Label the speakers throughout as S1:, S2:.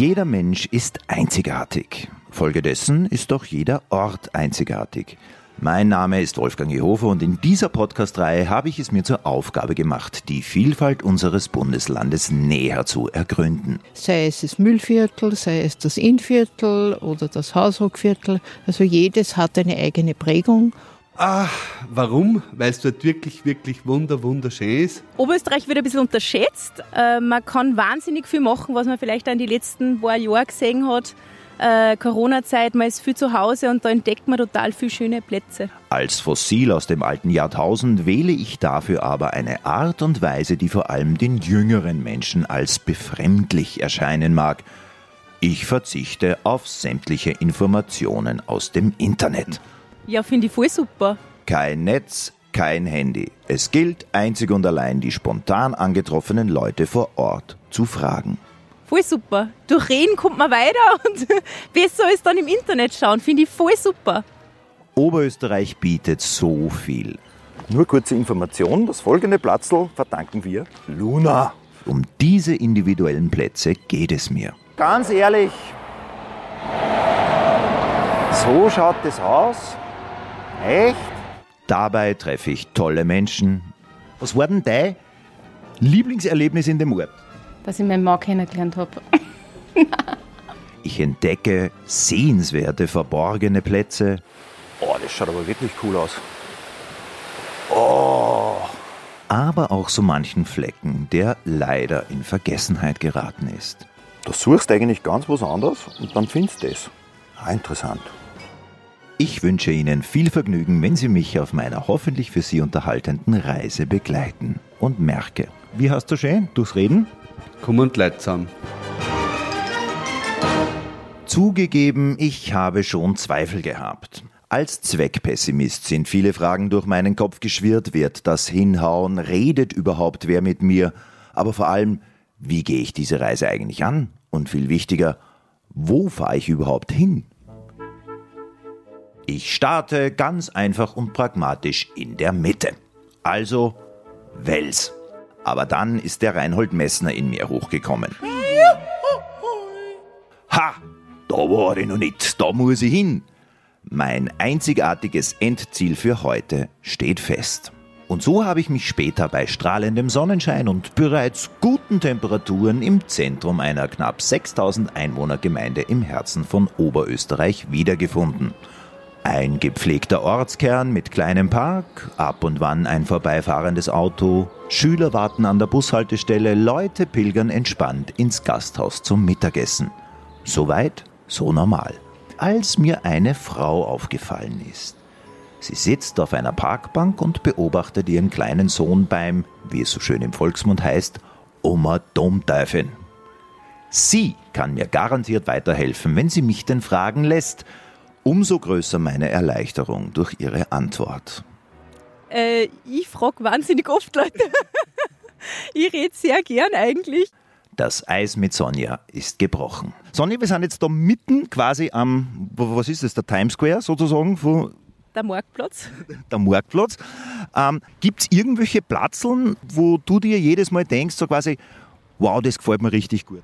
S1: Jeder Mensch ist einzigartig. Folgedessen ist doch jeder Ort einzigartig. Mein Name ist Wolfgang Jehofer und in dieser Podcast-Reihe habe ich es mir zur Aufgabe gemacht, die Vielfalt unseres Bundeslandes näher zu ergründen.
S2: Sei es das Müllviertel, sei es das Innviertel oder das Hausruckviertel. Also jedes hat eine eigene Prägung.
S3: Ach, warum? Weil es dort wirklich, wirklich wunder, wunderschön ist.
S4: Oberösterreich wird ein bisschen unterschätzt. Äh, man kann wahnsinnig viel machen, was man vielleicht in den letzten paar Jahren gesehen hat äh, Corona-Zeit, man ist viel zu Hause und da entdeckt man total viele schöne Plätze.
S1: Als Fossil aus dem alten Jahrtausend wähle ich dafür aber eine Art und Weise, die vor allem den jüngeren Menschen als befremdlich erscheinen mag. Ich verzichte auf sämtliche Informationen aus dem Internet.
S4: Ja, finde ich voll super.
S1: Kein Netz, kein Handy. Es gilt einzig und allein die spontan angetroffenen Leute vor Ort zu fragen.
S4: Voll super. Durch Reden kommt man weiter und besser ist dann im Internet schauen. Finde ich voll super.
S1: Oberösterreich bietet so viel. Nur kurze Information, das folgende Platzl verdanken wir Luna. Um diese individuellen Plätze geht es mir. Ganz ehrlich, so schaut das aus. Echt? Dabei treffe ich tolle Menschen. Was war denn dein Lieblingserlebnis in dem Ort?
S5: dass ich meinen Mann kennengelernt habe.
S1: ich entdecke sehenswerte, verborgene Plätze. Oh, das schaut aber wirklich cool aus. Oh. Aber auch so manchen Flecken, der leider in Vergessenheit geraten ist. Du suchst eigentlich ganz was anderes und dann findest du es. Ah, interessant. Ich wünsche Ihnen viel Vergnügen, wenn Sie mich auf meiner hoffentlich für Sie unterhaltenden Reise begleiten. Und merke, wie hast du schön durchs Reden?
S3: Komm und leid zusammen.
S1: Zugegeben, ich habe schon Zweifel gehabt. Als Zweckpessimist sind viele Fragen durch meinen Kopf geschwirrt. Wird das hinhauen? Redet überhaupt wer mit mir? Aber vor allem, wie gehe ich diese Reise eigentlich an? Und viel wichtiger, wo fahre ich überhaupt hin? Ich starte ganz einfach und pragmatisch in der Mitte. Also Wels. Aber dann ist der Reinhold Messner in mir hochgekommen. Ha! Da war ich noch nicht, da muss ich hin. Mein einzigartiges Endziel für heute steht fest. Und so habe ich mich später bei strahlendem Sonnenschein und bereits guten Temperaturen im Zentrum einer knapp 6000 Einwohnergemeinde im Herzen von Oberösterreich wiedergefunden. Ein gepflegter Ortskern mit kleinem Park, ab und wann ein vorbeifahrendes Auto, Schüler warten an der Bushaltestelle, Leute pilgern entspannt ins Gasthaus zum Mittagessen. Soweit, so normal. Als mir eine Frau aufgefallen ist. Sie sitzt auf einer Parkbank und beobachtet ihren kleinen Sohn beim, wie es so schön im Volksmund heißt, Oma Domteufeln. Sie kann mir garantiert weiterhelfen, wenn sie mich denn fragen lässt, Umso größer meine Erleichterung durch Ihre Antwort.
S4: Äh, ich frage wahnsinnig oft Leute. ich rede sehr gern eigentlich.
S1: Das Eis mit Sonja ist gebrochen. Sonja, wir sind jetzt da mitten quasi am, was ist das, der Times Square sozusagen? Wo
S4: der Marktplatz.
S1: Der Marktplatz. Ähm, Gibt es irgendwelche Platzeln, wo du dir jedes Mal denkst, so quasi, wow, das gefällt mir richtig gut?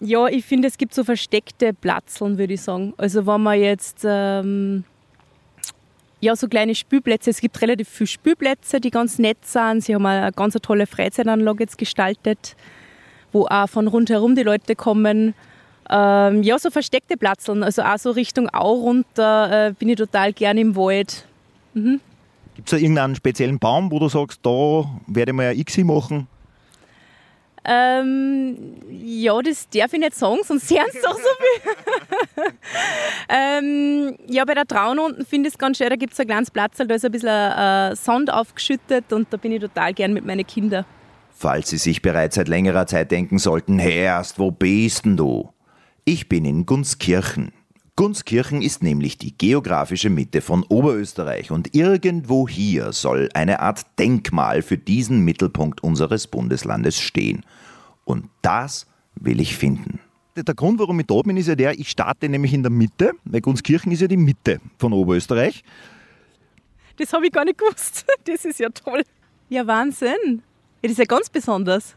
S4: Ja, ich finde, es gibt so versteckte Platzeln, würde ich sagen. Also wenn man jetzt ähm, ja, so kleine Spielplätze, es gibt relativ viele Spielplätze, die ganz nett sind. Sie haben eine ganz tolle Freizeitanlage jetzt gestaltet, wo auch von rundherum die Leute kommen. Ähm, ja, so versteckte Platzeln, also auch so Richtung Au runter äh, bin ich total gerne im Wald.
S1: Mhm. Gibt es da irgendeinen speziellen Baum, wo du sagst, da werde ich mal ein X machen?
S4: Ähm, ja, das darf ich nicht sagen, sonst hören sie doch so viel. ähm, ja, bei der Traun unten finde ich es ganz schön, da gibt es ein kleines Platz, da ist ein bisschen äh, Sand aufgeschüttet und da bin ich total gern mit meinen Kindern.
S1: Falls Sie sich bereits seit längerer Zeit denken sollten, Herrst, wo bist denn du? Ich bin in Gunskirchen. Gunskirchen ist nämlich die geografische Mitte von Oberösterreich und irgendwo hier soll eine Art Denkmal für diesen Mittelpunkt unseres Bundeslandes stehen. Und das will ich finden. Der Grund, warum ich da bin, ist ja der, ich starte nämlich in der Mitte, weil Gunskirchen ist ja die Mitte von Oberösterreich.
S4: Das habe ich gar nicht gewusst. Das ist ja toll. Ja, Wahnsinn. Das ist ja ganz besonders.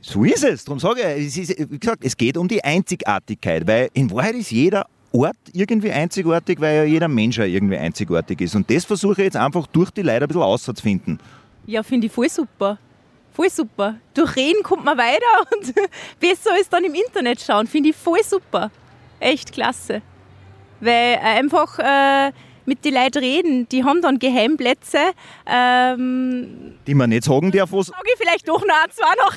S1: So ist es. Darum sage ich, es ist, wie gesagt, es geht um die Einzigartigkeit, weil in Wahrheit ist jeder Ort irgendwie einzigartig, weil ja jeder Mensch ja irgendwie einzigartig ist. Und das versuche ich jetzt einfach durch die Leute ein bisschen auszufinden.
S4: Ja, finde ich voll super. Voll super. Durch Reden kommt man weiter und besser als dann im Internet schauen. Finde ich voll super. Echt klasse. Weil einfach äh, mit den Leuten reden, die haben dann Geheimplätze. Ähm,
S1: Die man nicht sagen darf, was.
S4: sage ich vielleicht doch noch ein, zwei noch.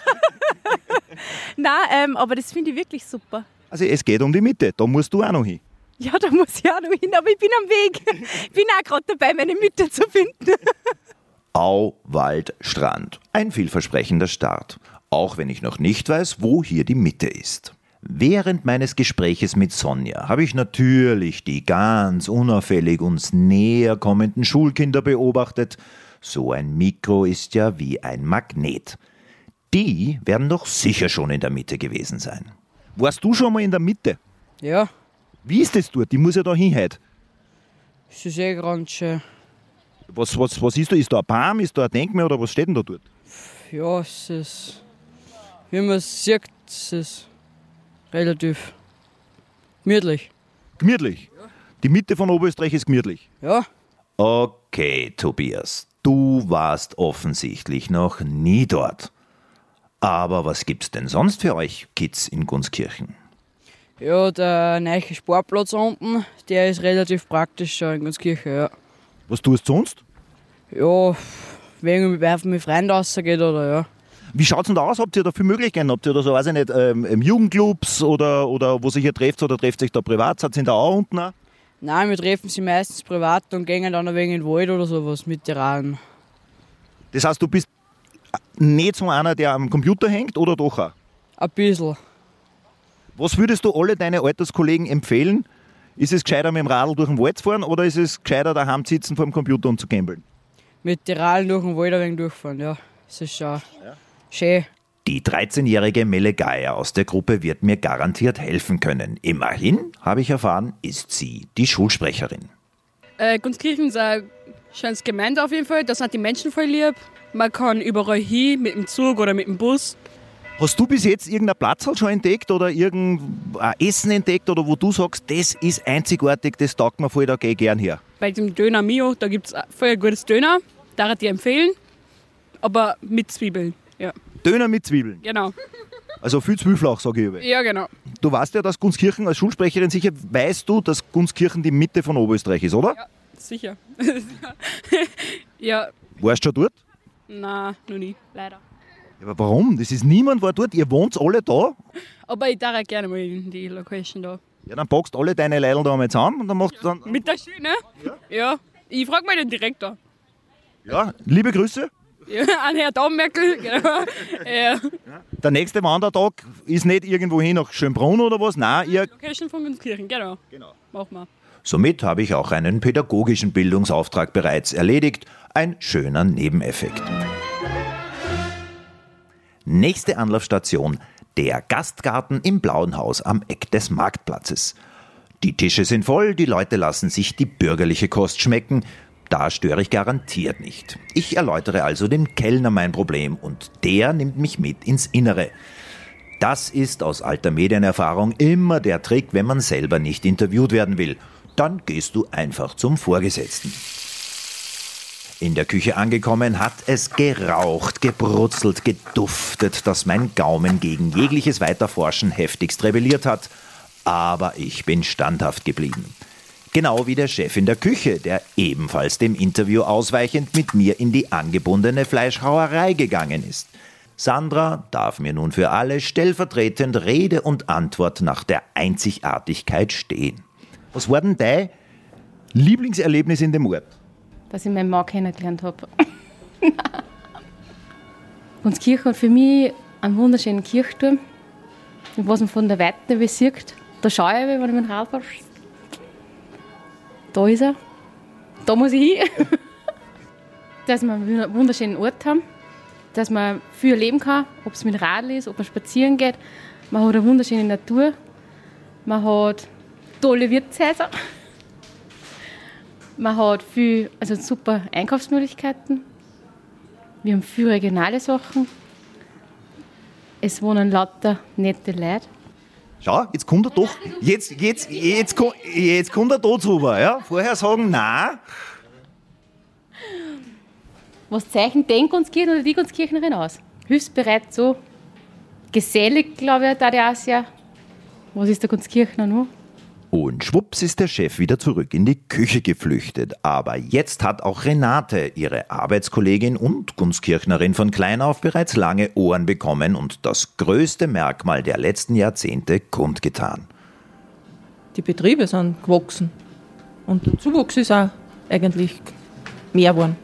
S4: Nein, ähm, aber das finde ich wirklich super.
S1: Also es geht um die Mitte, da musst du auch noch hin.
S4: Ja, da muss ich auch noch hin, aber ich bin am Weg. Ich bin auch gerade dabei, meine Mütter zu finden.
S1: Au, Wald, Strand. Ein vielversprechender Start. Auch wenn ich noch nicht weiß, wo hier die Mitte ist. Während meines Gespräches mit Sonja habe ich natürlich die ganz unauffällig uns näher kommenden Schulkinder beobachtet. So ein Mikro ist ja wie ein Magnet. Die werden doch sicher schon in der Mitte gewesen sein. Warst du schon mal in der Mitte?
S6: Ja,
S1: Wie ist das dort? Die muss ja da hin heute.
S6: es ist eh ganz schön.
S1: Was, was, was ist da? Ist da ein Baum? Ist da ein Denkmal oder was steht denn da dort?
S6: Ja, es ist. Wie man es sieht, es ist relativ gemütlich.
S1: Gemütlich. Die Mitte von Oberösterreich ist gemütlich.
S6: Ja,
S1: Okay, Tobias, du warst offensichtlich noch nie dort. Aber was gibt's denn sonst für euch Kids in Gunskirchen?
S6: ja, der neue Sportplatz unten, der ist relativ praktisch schon in Gunskirchen, ja.
S1: Was tust du sonst?
S6: Ja, wegen werfen mit Freunden rausgeht oder ja.
S1: Wie schaut's denn da aus? Habt ihr da viele Möglichkeiten? Habt ihr da so, weiß ich nicht, ähm, ähm, Jugendclubs oder, oder wo sich ihr trefft oder trefft sich da privat? Seid ihr da auch unten? Auch?
S6: Nein, wir treffen sie meistens privat und gehen dann ein wenig in den Wald oder sowas mit der Rahn.
S1: Das heißt, du bist nicht so einer, der am Computer hängt oder doch auch?
S6: Ein bisschen.
S1: Was würdest du alle deine Alterskollegen empfehlen? Ist es gescheiter mit dem Radl durch den Wald zu fahren oder ist es gescheiter daheim zu sitzen vor dem Computer und zu gambeln?
S6: Mit der Rahn durch den Wald ein wenig durchfahren, ja. Das ist schon schön.
S1: Die 13-jährige Melle Geier aus der Gruppe wird mir garantiert helfen können. Immerhin, habe ich erfahren, ist sie die Schulsprecherin.
S7: Äh, Gunskirchen ist ein schönes Gemeinde auf jeden Fall. Da sind die Menschen voll lieb. Man kann überall hin, mit dem Zug oder mit dem Bus.
S1: Hast du bis jetzt irgendein Platz schon entdeckt oder irgendein Essen entdeckt oder wo du sagst, das ist einzigartig, das taugt mir voll, da gehe ich gern her?
S7: Bei dem Döner Mio, da gibt es voll ein gutes Döner. Da ich dir empfehlen. Aber mit Zwiebeln. Ja,
S1: Döner mit Zwiebeln.
S7: genau.
S1: Also viel Zwiebelflauch, sage ich über.
S7: Ja, genau.
S1: Du weißt ja, dass Gunskirchen als Schulsprecherin sicher, weißt du, dass Gunskirchen die Mitte von Oberösterreich ist, oder?
S7: Ja, sicher. ja,
S1: Warst du schon dort?
S7: Na, noch nie. Leider.
S1: Ja, aber warum? Das ist niemand war dort, ihr wohnt alle da.
S7: Aber ich darf gerne mal in die Location da.
S1: Ja, dann packst alle deine Leidl da mal zusammen und dann machst du dann.
S7: Mit der Schiene? Ja. ja. Ich frage mal den Direktor.
S1: Ja, liebe Grüße.
S7: Ja, an Herrn Daumenmerkel. Genau. Ja.
S1: Der nächste Wandertag ist nicht irgendwo hin nach Schönbrunn oder was. Nein, ihr.
S7: Location von Gunskirchen, genau. Genau. Machen wir.
S1: Somit habe ich auch einen pädagogischen Bildungsauftrag bereits erledigt. Ein schöner Nebeneffekt. Nächste Anlaufstation: der Gastgarten im Blauen Haus am Eck des Marktplatzes. Die Tische sind voll, die Leute lassen sich die bürgerliche Kost schmecken. Da störe ich garantiert nicht. Ich erläutere also dem Kellner mein Problem und der nimmt mich mit ins Innere. Das ist aus alter Medienerfahrung immer der Trick, wenn man selber nicht interviewt werden will. Dann gehst du einfach zum Vorgesetzten. In der Küche angekommen hat es geraucht, gebrutzelt, geduftet, dass mein Gaumen gegen jegliches Weiterforschen heftigst rebelliert hat. Aber ich bin standhaft geblieben. Genau wie der Chef in der Küche, der ebenfalls dem Interview ausweichend mit mir in die angebundene Fleischhauerei gegangen ist. Sandra darf mir nun für alle stellvertretend Rede und Antwort nach der Einzigartigkeit stehen. Was war denn dein Lieblingserlebnis in dem Ort?
S5: dass ich meinen Mann kennengelernt habe. Und Kirche hat für mich einen wunderschönen Kirchturm. Was man von der Weite wie sieht, da schaue ich, wenn ich mit dem Rad fahre. Da ist er. Da muss ich hin. dass wir einen wunderschönen Ort haben. Dass man viel erleben kann, ob es mit dem Radl ist, ob man spazieren geht. Man hat eine wunderschöne Natur. Man hat tolle Wirtshäuser. Man hat viel, also super Einkaufsmöglichkeiten. Wir haben viele regionale Sachen. Es wohnen lauter nette Leute.
S1: Schau, jetzt kommt er doch. Jetzt, jetzt, jetzt, jetzt kommt er da drüber. Ja? Vorher sagen, nein.
S5: Was zeichnet den Gunskirchen oder die Gunskirchnerin aus? Hilfsbereit, so gesellig, glaube ich, da die auch sehr. Was ist der Gunskirchner noch?
S1: Und schwupps ist der Chef wieder zurück in die Küche geflüchtet. Aber jetzt hat auch Renate, ihre Arbeitskollegin und Gunskirchnerin von klein auf, bereits lange Ohren bekommen und das größte Merkmal der letzten Jahrzehnte kundgetan.
S8: Die Betriebe sind gewachsen. Und der Zuwachs ist auch eigentlich mehr geworden.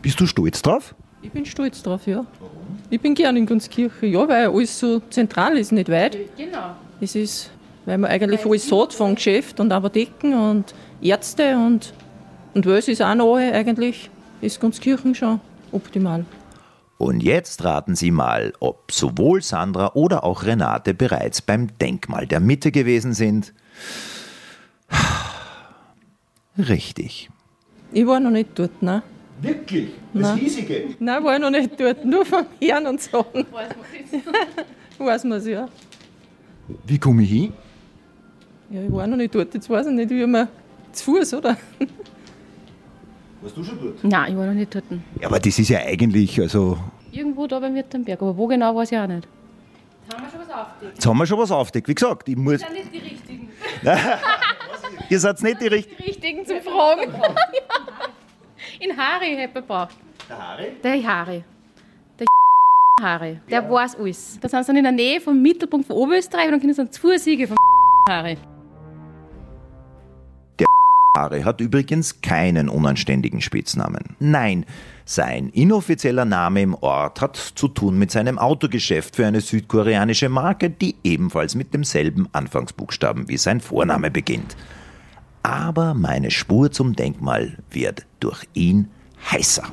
S1: Bist du stolz drauf?
S8: Ich bin stolz drauf, ja. Ich bin gern in Gunskirche, ja, weil alles so zentral ist, nicht weit.
S5: Genau.
S8: Es ist, weil man eigentlich alles hat von Geschäft und Apotheken und Ärzte und, und was ist auch nahe eigentlich, ist Gunskirchen schon optimal.
S1: Und jetzt raten Sie mal, ob sowohl Sandra oder auch Renate bereits beim Denkmal der Mitte gewesen sind. Richtig.
S8: Ich war noch nicht dort, ne?
S1: Wirklich?
S8: Nein.
S1: riesige.
S8: Nein, war noch nicht dort, nur vom Herrn und Sagen. Weiß man es, ja.
S1: Wie komme ich hin?
S8: Ja, ich war noch nicht dort, jetzt weiß ich nicht, wie man zu Fuß, oder?
S1: Warst du schon dort?
S5: Nein, ich war noch nicht dort.
S1: Ja, aber das ist ja eigentlich, also.
S5: Irgendwo da beim Württemberg, aber wo genau, weiß ich auch nicht. Haben wir schon was aufgedeckt?
S1: Jetzt haben wir schon was aufgedeckt. Wie gesagt, ich muss.
S5: sind nicht die Richtigen.
S1: Ihr seid nicht die richtigen.
S5: Die Richtigen zum Fragen. In Harry hätte man braucht.
S1: Der Harry?
S5: Der Harry. Der Harry. Der weiß alles. Da sind sie dann in der Nähe vom Mittelpunkt von Oberösterreich und dann können sie dann zwei Siege vom Harry.
S1: Harry hat übrigens keinen unanständigen Spitznamen. Nein, sein inoffizieller Name im Ort hat zu tun mit seinem Autogeschäft für eine südkoreanische Marke, die ebenfalls mit demselben Anfangsbuchstaben wie sein Vorname beginnt. Aber meine Spur zum Denkmal wird durch ihn heißer.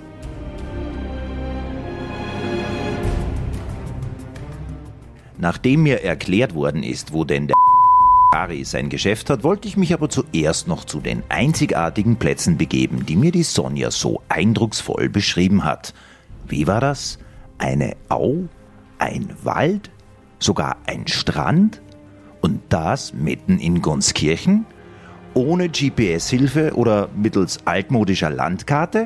S1: Nachdem mir erklärt worden ist, wo denn der Harry sein Geschäft hat, wollte ich mich aber zuerst noch zu den einzigartigen Plätzen begeben, die mir die Sonja so eindrucksvoll beschrieben hat. Wie war das? Eine Au? Ein Wald? Sogar ein Strand? Und das mitten in Gunskirchen? Ohne GPS-Hilfe oder mittels altmodischer Landkarte?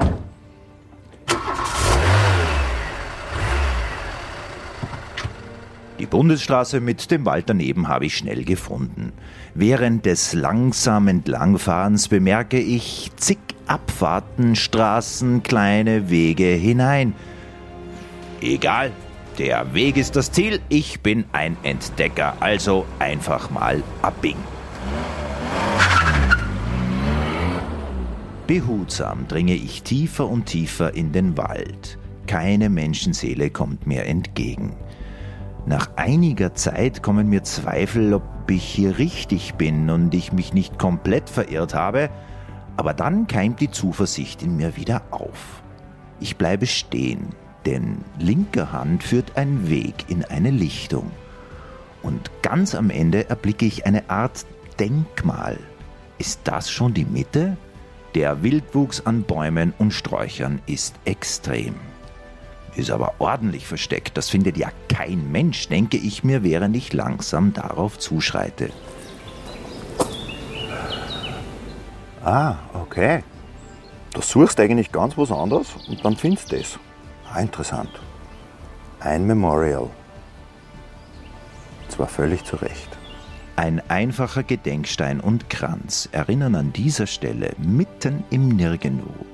S1: Die Bundesstraße mit dem Wald daneben habe ich schnell gefunden. Während des langsam Entlangfahrens bemerke ich zig Abfahrten, Straßen, kleine Wege hinein. Egal, der Weg ist das Ziel, ich bin ein Entdecker, also einfach mal abbiegen. Behutsam dringe ich tiefer und tiefer in den Wald. Keine Menschenseele kommt mir entgegen. Nach einiger Zeit kommen mir Zweifel, ob ich hier richtig bin und ich mich nicht komplett verirrt habe, aber dann keimt die Zuversicht in mir wieder auf. Ich bleibe stehen, denn linker Hand führt ein Weg in eine Lichtung. Und ganz am Ende erblicke ich eine Art Denkmal. Ist das schon die Mitte? Der Wildwuchs an Bäumen und Sträuchern ist extrem. Ist aber ordentlich versteckt, das findet ja kein Mensch, denke ich mir, während ich langsam darauf zuschreite. Ah, okay. Du suchst eigentlich ganz was anderes und dann findest du es. Ah, interessant. Ein Memorial. Zwar völlig zu Recht. Ein einfacher Gedenkstein und Kranz erinnern an dieser Stelle mitten im Nirgendwo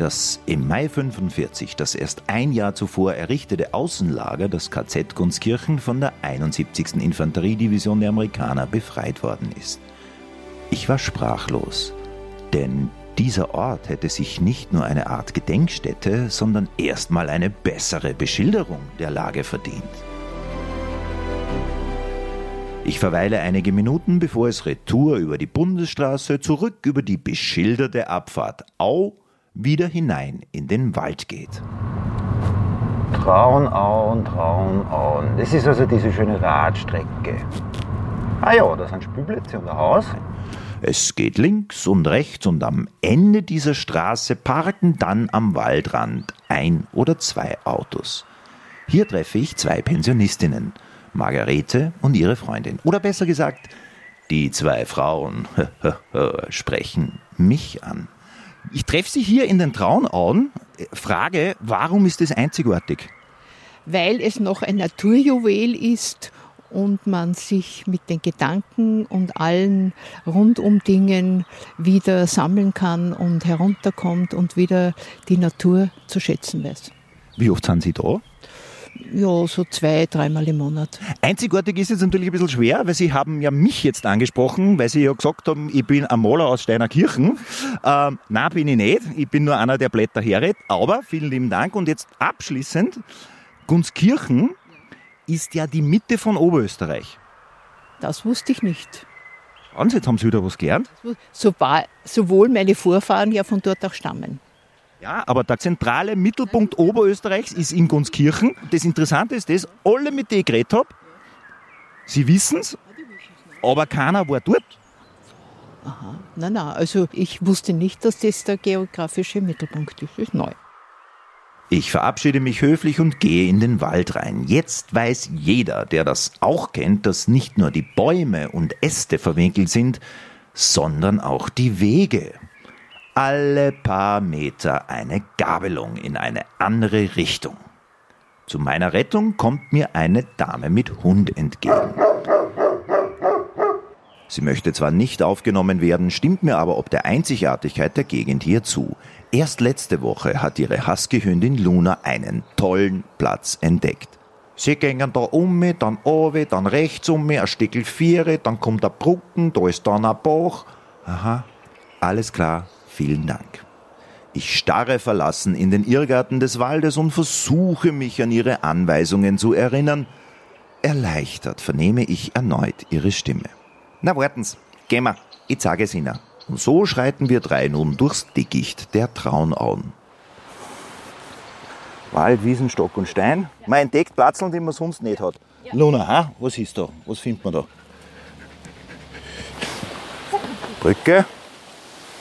S1: das im Mai 45 das erst ein Jahr zuvor errichtete Außenlager, das KZ Gunskirchen, von der 71. Infanteriedivision der Amerikaner befreit worden ist. Ich war sprachlos, denn dieser Ort hätte sich nicht nur eine Art Gedenkstätte, sondern erstmal eine bessere Beschilderung der Lage verdient. Ich verweile einige Minuten, bevor es retour über die Bundesstraße zurück über die beschilderte Abfahrt Au wieder hinein in den Wald geht. Traunauen, Traunauen. Das ist also diese schöne Radstrecke. Ah ja, da sind Spielplätze und ein Haus. Es geht links und rechts und am Ende dieser Straße parken dann am Waldrand ein oder zwei Autos. Hier treffe ich zwei Pensionistinnen, Margarete und ihre Freundin. Oder besser gesagt, die zwei Frauen sprechen mich an. Ich treffe sie hier in den Traunauen. Frage, warum ist es einzigartig?
S2: Weil es noch ein Naturjuwel ist und man sich mit den Gedanken und allen rundum Dingen wieder sammeln kann und herunterkommt und wieder die Natur zu schätzen weiß.
S1: Wie oft sind Sie da?
S2: Ja, so zwei, dreimal im Monat.
S1: Einzigartig ist jetzt natürlich ein bisschen schwer, weil Sie haben ja mich jetzt angesprochen, weil Sie ja gesagt haben, ich bin ein Maler aus Steinerkirchen. Ähm, na, bin ich nicht. Ich bin nur einer, der Blätter herredet. Aber vielen lieben Dank. Und jetzt abschließend, Gunskirchen ist ja die Mitte von Oberösterreich.
S2: Das wusste ich nicht.
S1: Schauen Sie, jetzt haben Sie wieder was gelernt.
S2: Sowohl meine Vorfahren ja von dort auch stammen.
S1: Ja, aber der zentrale Mittelpunkt Oberösterreichs ist in Gunskirchen. Das Interessante ist das, alle mit denen ich geredet habe, sie wissen es, aber keiner war dort.
S2: Aha, nein, nein, also ich wusste nicht, dass das der geografische Mittelpunkt ist. Das ist neu.
S1: Ich verabschiede mich höflich und gehe in den Wald rein. Jetzt weiß jeder, der das auch kennt, dass nicht nur die Bäume und Äste verwinkelt sind, sondern auch die Wege alle paar Meter eine Gabelung in eine andere Richtung. Zu meiner Rettung kommt mir eine Dame mit Hund entgegen. Sie möchte zwar nicht aufgenommen werden, stimmt mir aber ob der Einzigartigkeit der Gegend hier zu. Erst letzte Woche hat ihre Husky-Hündin Luna einen tollen Platz entdeckt. Sie gingen da um, dann oben, dann rechts um, ein Stückel Viere, dann kommt der Brücken, da ist dann ein Bach. Aha, alles klar, Vielen Dank. Ich starre verlassen in den Irrgarten des Waldes und versuche mich an ihre Anweisungen zu erinnern. Erleichtert vernehme ich erneut ihre Stimme. Na warten's, gehen wir, ich sage es Ihnen. Und so schreiten wir drei nun durchs Dickicht der Traunauen. Wald, Wiesen, Stock und Stein. Man entdeckt Platzeln, die man sonst nicht hat. Luna, ha? was ist da? Was findet man da? Brücke,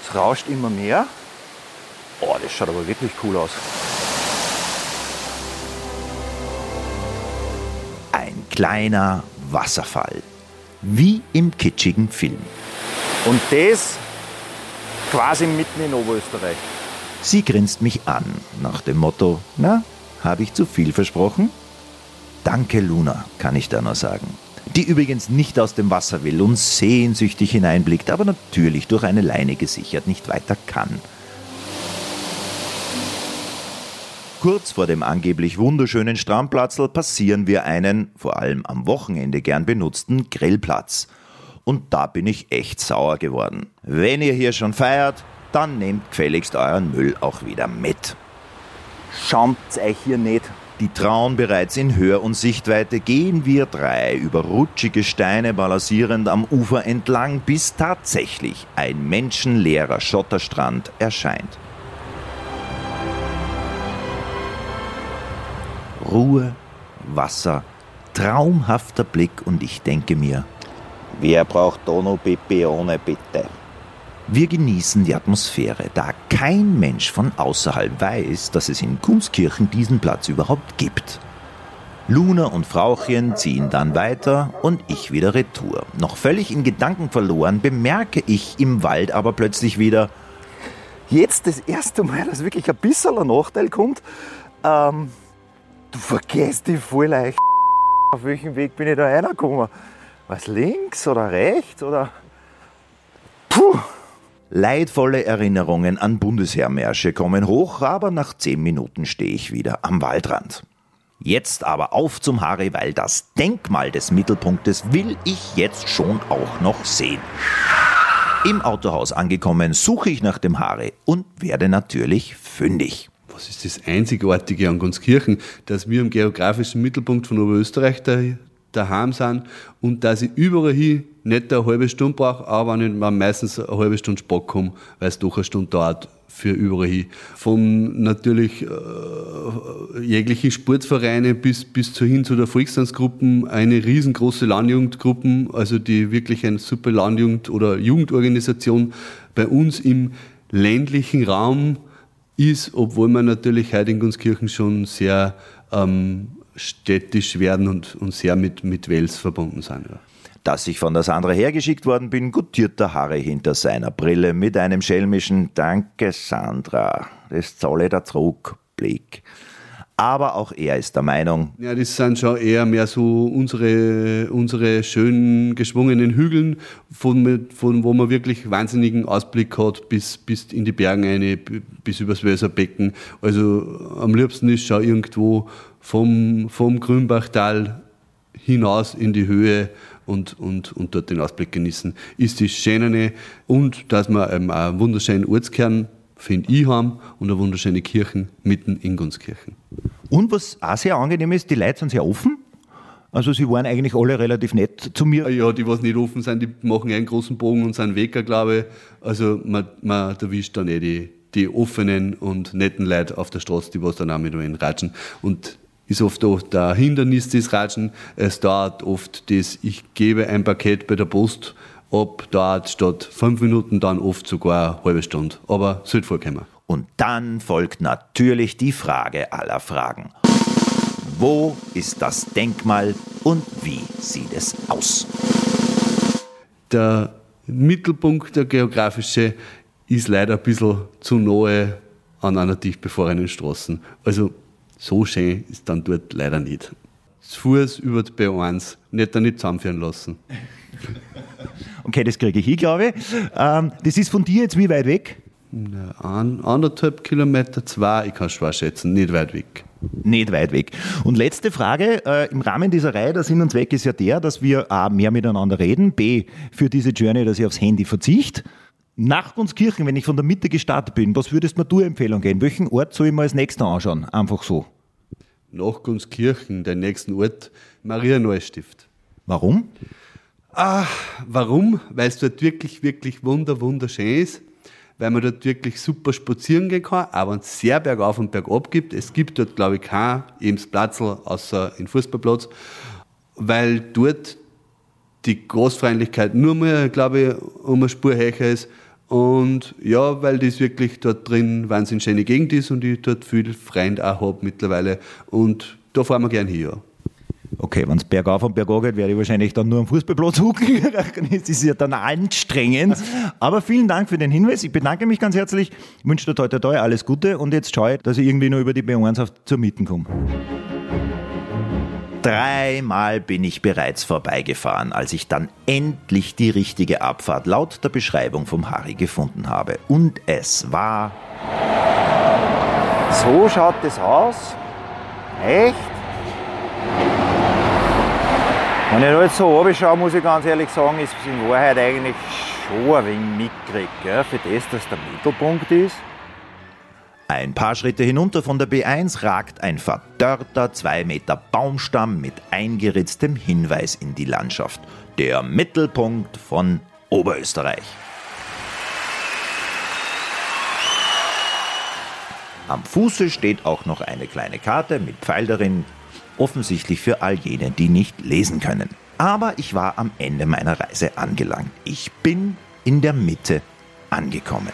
S1: es rauscht immer mehr. Oh, das schaut aber wirklich cool aus. Ein kleiner Wasserfall. Wie im kitschigen Film.
S9: Und das quasi mitten in Oberösterreich.
S1: Sie grinst mich an, nach dem Motto, na, habe ich zu viel versprochen? Danke, Luna, kann ich da nur sagen die übrigens nicht aus dem Wasser will und sehnsüchtig hineinblickt, aber natürlich durch eine Leine gesichert nicht weiter kann. Kurz vor dem angeblich wunderschönen Strandplatzl passieren wir einen, vor allem am Wochenende gern benutzten Grillplatz. Und da bin ich echt sauer geworden. Wenn ihr hier schon feiert, dann nehmt gefälligst euren Müll auch wieder mit.
S9: Schaumt's euch hier nicht
S1: die trauen bereits in Hör- und Sichtweite, gehen wir drei über rutschige Steine balancierend am Ufer entlang, bis tatsächlich ein menschenleerer Schotterstrand erscheint. Ruhe, Wasser, traumhafter Blick und ich denke mir,
S9: wer braucht noch Pepeone bitte?
S1: Wir genießen die Atmosphäre, da kein Mensch von außerhalb weiß, dass es in Gunskirchen diesen Platz überhaupt gibt. Luna und Frauchen ziehen dann weiter und ich wieder retour. Noch völlig in Gedanken verloren bemerke ich im Wald aber plötzlich wieder,
S9: jetzt das erste Mal, dass wirklich ein bisschen ein Nachteil kommt, ähm, du vergisst dich voll leicht. Auf welchem Weg bin ich da reingekommen? Was links oder rechts oder.
S1: Puh! Leidvolle Erinnerungen an Bundesheermärsche kommen hoch, aber nach zehn Minuten stehe ich wieder am Waldrand. Jetzt aber auf zum Haare, weil das Denkmal des Mittelpunktes will ich jetzt schon auch noch sehen. Im Autohaus angekommen, suche ich nach dem Haare und werde natürlich fündig.
S3: Was ist das Einzigartige an Gunskirchen, dass wir im geografischen Mittelpunkt von Oberösterreich daheim sind und dass ich überall hin nicht eine halbe Stunde brauche, aber wenn ich meistens eine halbe Stunde Spock komme, weil es doch eine Stunde dauert für überall hin. Von natürlich äh, jeglichen Sportvereine bis, bis zu hin zu der Volkstanzgruppen, eine riesengroße Landjugendgruppen, also die wirklich eine super Landjugend- oder Jugendorganisation bei uns im ländlichen Raum ist, obwohl man natürlich heute in Gunskirchen schon sehr ähm, städtisch werden und, und sehr mit, mit Wels verbunden sind. Ja.
S1: Dass ich von der Sandra hergeschickt worden bin, gutiert der Harry hinter seiner Brille mit einem schelmischen Danke, Sandra. Das zahle der Zurückblick. Aber auch er ist der Meinung.
S3: Ja, das sind schon eher mehr so unsere, unsere schön geschwungenen Hügeln, von, von wo man wirklich wahnsinnigen Ausblick hat bis, bis in die Berge rein, bis übers Weserbecken. Also am liebsten ist schon irgendwo vom, vom Grünbachtal hinaus in die Höhe und, und, und dort den Ausblick genießen. Ist das Schöne und dass ähm, einen wunderschönen Ortskern, finde ich, haben und eine wunderschöne Kirchen mitten in Gunskirchen.
S1: Und was auch sehr angenehm ist, die Leute sind sehr offen. Also sie waren eigentlich alle relativ nett zu mir.
S3: Ja, die, was nicht offen sind, die machen einen großen Bogen und sind Wecker, glaube ich. Also man, man erwischt dann eh die, die offenen und netten Leute auf der Straße, die was dann auch mit ratschen. Und ist oft auch der Hindernis des Ratschen. Es dauert oft das, ich gebe ein Paket bei der Post ab, dauert statt fünf Minuten dann oft sogar eine halbe Stunde. Aber sollte vorkommen.
S1: Und dann folgt natürlich die Frage aller Fragen. Wo ist das Denkmal und wie sieht es aus?
S3: Der Mittelpunkt, der geografische, ist leider ein bisschen zu nahe an einer dicht befahrenen Straße. Also so schön ist dann dort leider nicht. Zu Fuß über die B1, nicht da nicht zusammenführen lassen.
S1: Okay, das kriege ich hin, glaube ich. Ähm, das ist von dir jetzt wie weit weg?
S3: Ein, anderthalb Kilometer, zwei, ich kann es schwer schätzen, nicht weit weg.
S1: Nicht weit weg. Und letzte Frage, äh, im Rahmen dieser Reihe, der Sinn und Zweck ist ja der, dass wir A, mehr miteinander reden, B, für diese Journey, dass ich aufs Handy verzichte. Nach Gunskirchen, wenn ich von der Mitte gestartet bin, was würdest mir du Empfehlung geben? Welchen Ort soll ich mir als nächster anschauen? Einfach so.
S3: Nach Gunskirchen, der nächsten Ort, Maria Neustift.
S1: Warum?
S3: Ah, warum? Weil es dort wirklich, wirklich wunder, wunderschön ist weil man dort wirklich super spazieren gehen kann, auch wenn es sehr bergauf und bergab gibt. Es gibt dort, glaube ich, kein Ebensplatzel außer im Fußballplatz, weil dort die Großfreundlichkeit nur mehr, glaube ich, um eine Spur höher ist. Und ja, weil das wirklich dort drin wahnsinnig schöne Gegend ist und ich dort viel Freund auch habe mittlerweile. Und da fahren wir gerne hier.
S1: Okay, wenn es bergauf und bergab geht, werde ich wahrscheinlich dann nur am Fußballplatz hucken. das ist ja dann anstrengend. Aber vielen Dank für den Hinweis. Ich bedanke mich ganz herzlich. Ich wünsche dir toi, toi, toi alles Gute und jetzt schaue ich, dass ich irgendwie nur über die B1 zur Mieten komme. Dreimal bin ich bereits vorbeigefahren, als ich dann endlich die richtige Abfahrt laut der Beschreibung vom Harry gefunden habe. Und es war.
S9: So schaut es aus. Echt? Wenn ich da jetzt so runterschaue, muss ich ganz ehrlich sagen, ist es in Wahrheit eigentlich schon ein wenig mitgekriegt, gell? für das, dass der Mittelpunkt ist.
S1: Ein paar Schritte hinunter von der B1 ragt ein verdörrter 2 Meter Baumstamm mit eingeritztem Hinweis in die Landschaft. Der Mittelpunkt von Oberösterreich. Am Fuße steht auch noch eine kleine Karte mit Pfeil darin, offensichtlich für all jene, die nicht lesen können. Aber ich war am Ende meiner Reise angelangt. Ich bin in der Mitte angekommen.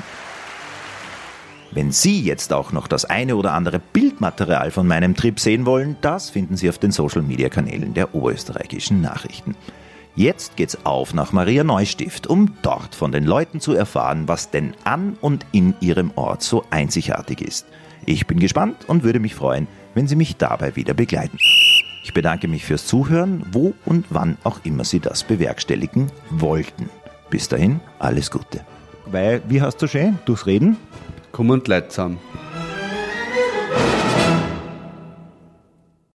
S1: Wenn Sie jetzt auch noch das eine oder andere Bildmaterial von meinem Trip sehen wollen, das finden Sie auf den Social-Media-Kanälen der oberösterreichischen Nachrichten. Jetzt geht's auf nach Maria Neustift, um dort von den Leuten zu erfahren, was denn an und in ihrem Ort so einzigartig ist. Ich bin gespannt und würde mich freuen, wenn Sie mich dabei wieder begleiten. Ich bedanke mich fürs Zuhören, wo und wann auch immer Sie das bewerkstelligen wollten. Bis dahin, alles Gute. Weil, wie hast du schön? Durchs Reden?
S3: Komm und Leid zusammen.